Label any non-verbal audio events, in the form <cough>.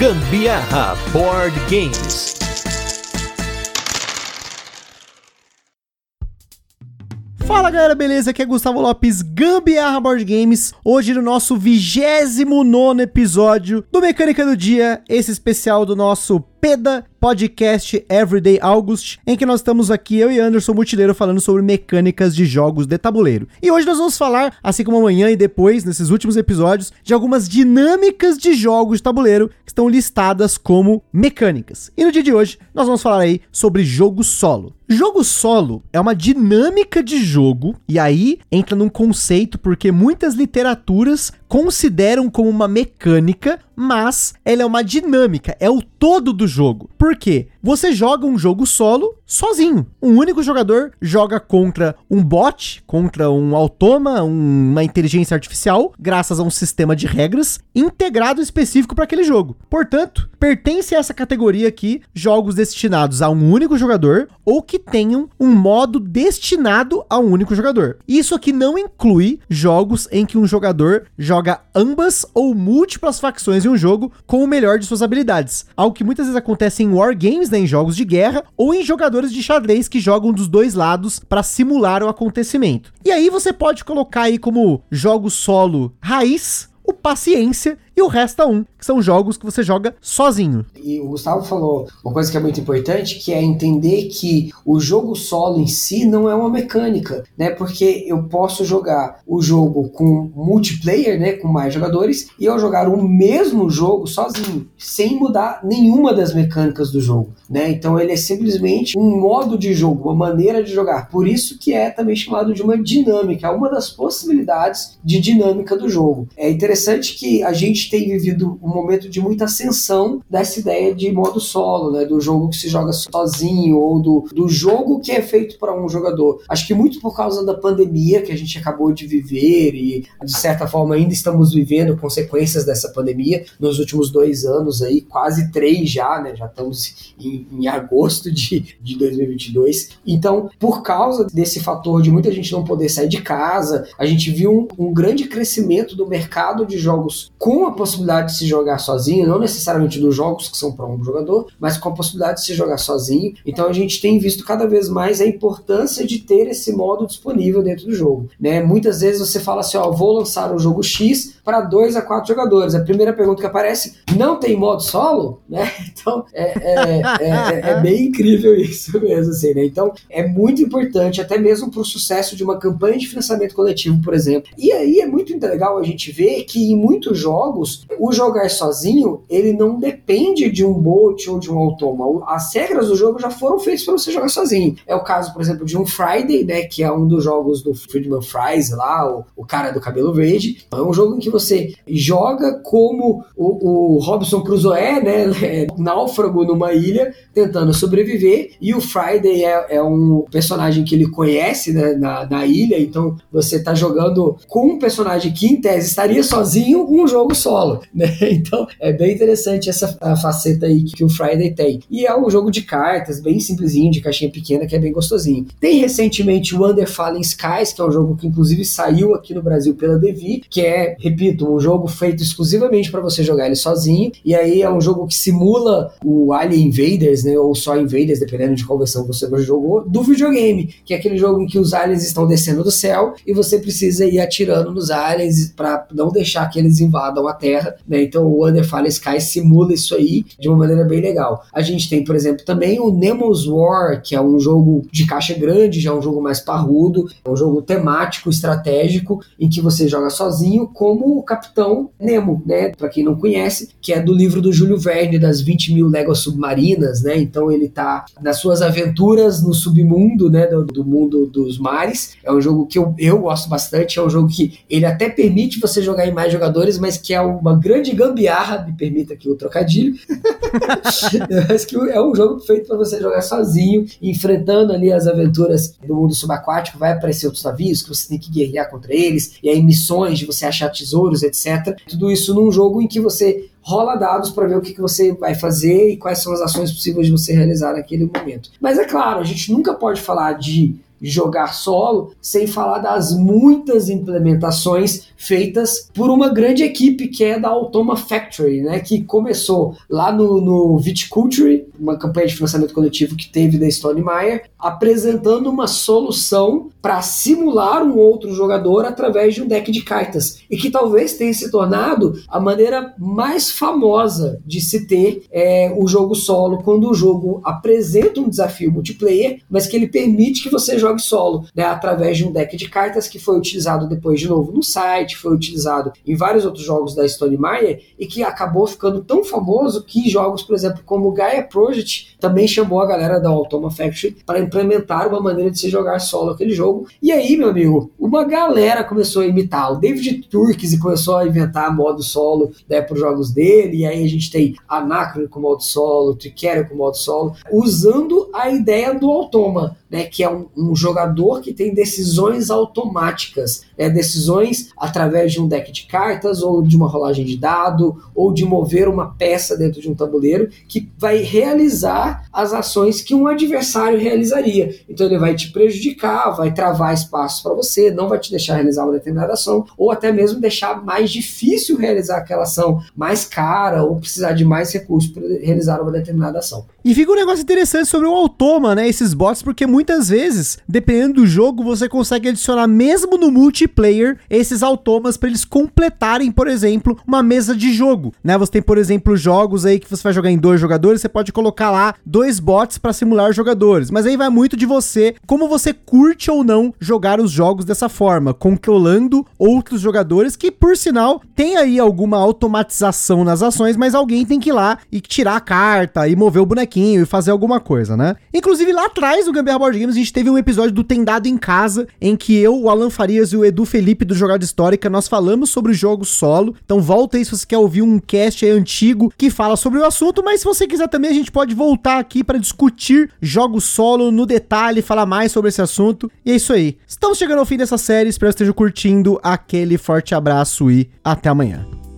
Gambiarra Board Games. Fala galera, beleza? Aqui é Gustavo Lopes, Gambiarra Board Games. Hoje no nosso 29 episódio do Mecânica do Dia, esse especial do nosso PEDA Podcast Everyday August, em que nós estamos aqui, eu e Anderson Mutileiro, falando sobre mecânicas de jogos de tabuleiro. E hoje nós vamos falar, assim como amanhã e depois, nesses últimos episódios, de algumas dinâmicas de jogos de tabuleiro que estão listadas como mecânicas. E no dia de hoje, nós vamos falar aí sobre jogo solo. Jogo solo é uma dinâmica de jogo, e aí entra num conceito porque muitas literaturas consideram como uma mecânica, mas ela é uma dinâmica, é o todo do jogo. Por quê? Você joga um jogo solo sozinho. Um único jogador joga contra um bot, contra um automa, um, uma inteligência artificial, graças a um sistema de regras integrado específico para aquele jogo. Portanto, pertence a essa categoria aqui jogos destinados a um único jogador ou que tenham um modo destinado a um único jogador. Isso aqui não inclui jogos em que um jogador joga ambas ou múltiplas facções em um jogo com o melhor de suas habilidades, algo que muitas vezes acontece em wargames né, em jogos de guerra, ou em jogadores de xadrez que jogam dos dois lados para simular o acontecimento. E aí você pode colocar aí como jogo solo raiz, o paciência e o Resta 1, que são jogos que você joga sozinho. E o Gustavo falou uma coisa que é muito importante, que é entender que o jogo solo em si não é uma mecânica, né? Porque eu posso jogar o jogo com multiplayer, né, com mais jogadores, e eu jogar o mesmo jogo sozinho, sem mudar nenhuma das mecânicas do jogo, né? Então ele é simplesmente um modo de jogo, uma maneira de jogar. Por isso que é também chamado de uma dinâmica, uma das possibilidades de dinâmica do jogo. É interessante que a gente tem vivido um momento de muita ascensão dessa ideia de modo solo, né? Do jogo que se joga sozinho ou do, do jogo que é feito para um jogador. Acho que muito por causa da pandemia que a gente acabou de viver e, de certa forma, ainda estamos vivendo consequências dessa pandemia nos últimos dois anos aí, quase três já, né? Já estamos em, em agosto de, de 2022. Então, por causa desse fator de muita gente não poder sair de casa, a gente viu um, um grande crescimento do mercado de jogos com a possibilidade de se jogar sozinho, não necessariamente dos jogos que são para um jogador, mas com a possibilidade de se jogar sozinho. Então a gente tem visto cada vez mais a importância de ter esse modo disponível dentro do jogo. Né? Muitas vezes você fala assim: ó, vou lançar o jogo X para dois a quatro jogadores. A primeira pergunta que aparece: não tem modo solo? <laughs> Né? Então é, é, é, é bem incrível isso mesmo. Assim, né? Então é muito importante, até mesmo para o sucesso de uma campanha de financiamento coletivo, por exemplo. E aí é muito legal a gente ver que em muitos jogos jogos, o jogar sozinho, ele não depende de um bot ou de um automa. As regras do jogo já foram feitas para você jogar sozinho. É o caso, por exemplo, de um Friday, né, que é um dos jogos do Friedman Fries lá, o, o cara do cabelo verde. É um jogo em que você joga como o, o Robson Crusoe, né, <laughs> náufrago numa ilha, tentando sobreviver, e o Friday é, é um personagem que ele conhece né, na, na ilha, então você tá jogando com um personagem que em tese estaria sozinho, um jogo solo, <laughs> né? Então é bem interessante essa faceta aí que o Friday tem. E é um jogo de cartas, bem simplesinho, de caixinha pequena, que é bem gostosinho. Tem recentemente o Under Fallen Skies, que é um jogo que inclusive saiu aqui no Brasil pela Devi, que é, repito, um jogo feito exclusivamente para você jogar ele sozinho. E aí é um jogo que simula o Alien Invaders, né? Ou só Invaders, dependendo de qual versão você jogou, do videogame, que é aquele jogo em que os aliens estão descendo do céu e você precisa ir atirando nos aliens para não deixar que eles invadam a Terra, né? Então o Under Fallen Sky simula isso aí de uma maneira bem legal. A gente tem, por exemplo, também o Nemo's War, que é um jogo de caixa grande, já é um jogo mais parrudo, é um jogo temático, estratégico, em que você joga sozinho como o Capitão Nemo, né? Para quem não conhece, que é do livro do Júlio Verne, das 20 mil léguas submarinas, né? Então ele tá nas suas aventuras no submundo, né? Do, do mundo dos mares. É um jogo que eu, eu gosto bastante, é um jogo que ele até permite você jogar em mais jogadores, mas que é uma grande gambiarra, me permita aqui o trocadilho, mas <laughs> que é um jogo feito para você jogar sozinho, enfrentando ali as aventuras do mundo subaquático, vai aparecer outros navios que você tem que guerrear contra eles, e aí missões de você achar tesouros, etc. Tudo isso num jogo em que você rola dados para ver o que, que você vai fazer e quais são as ações possíveis de você realizar naquele momento. Mas é claro, a gente nunca pode falar de jogar solo, sem falar das muitas implementações feitas por uma grande equipe que é da Automa Factory, né, que começou lá no, no Viticulture, uma campanha de financiamento coletivo que teve da Stone Meyer, apresentando uma solução para simular um outro jogador através de um deck de cartas e que talvez tenha se tornado a maneira mais famosa de se ter é, o jogo solo quando o jogo apresenta um desafio multiplayer, mas que ele permite que você jogue solo, né, através de um deck de cartas que foi utilizado depois de novo no site, foi utilizado em vários outros jogos da Stone Meyer e que acabou ficando tão famoso que jogos, por exemplo, como Gaia Project também chamou a galera da Automa Factory para implementar uma maneira de se jogar solo aquele jogo. E aí, meu amigo, uma galera começou a imitar. O David Turks começou a inventar modo solo né, para os jogos dele, e aí a gente tem Anacron com modo solo, Tricera com modo solo, usando a ideia do Automa né, que é um, um, jogador que tem decisões automáticas, né, decisões através de um deck de cartas, ou de uma rolagem de dado, ou de mover uma peça dentro de um tabuleiro, que vai realizar as ações que um adversário realizaria. Então ele vai te prejudicar, vai travar espaços para você, não vai te deixar realizar uma determinada ação, ou até mesmo deixar mais difícil realizar aquela ação, mais cara, ou precisar de mais recursos para realizar uma determinada ação. E fica um negócio interessante sobre o Automa, né? Esses bots, porque muitas vezes, dependendo do jogo, você consegue adicionar mesmo no multiplayer esses automas para eles completarem, por exemplo, uma mesa de jogo, né? Você tem, por exemplo, jogos aí que você vai jogar em dois jogadores, você pode colocar lá dois bots para simular jogadores, mas aí vai muito de você, como você curte ou não jogar os jogos dessa forma, controlando outros jogadores que, por sinal, tem aí alguma automatização nas ações, mas alguém tem que ir lá e tirar a carta e mover o bonequinho bonequinho e fazer alguma coisa, né? Inclusive, lá atrás do Gambiarra Board Games, a gente teve um episódio do Tendado em Casa, em que eu, o Alan Farias e o Edu Felipe do Jogada Histórica, nós falamos sobre jogos solo. Então volta aí se você quer ouvir um cast antigo que fala sobre o assunto, mas se você quiser também, a gente pode voltar aqui para discutir jogos solo no detalhe, falar mais sobre esse assunto. E é isso aí. Estamos chegando ao fim dessa série, espero que estejam curtindo. Aquele forte abraço e até amanhã.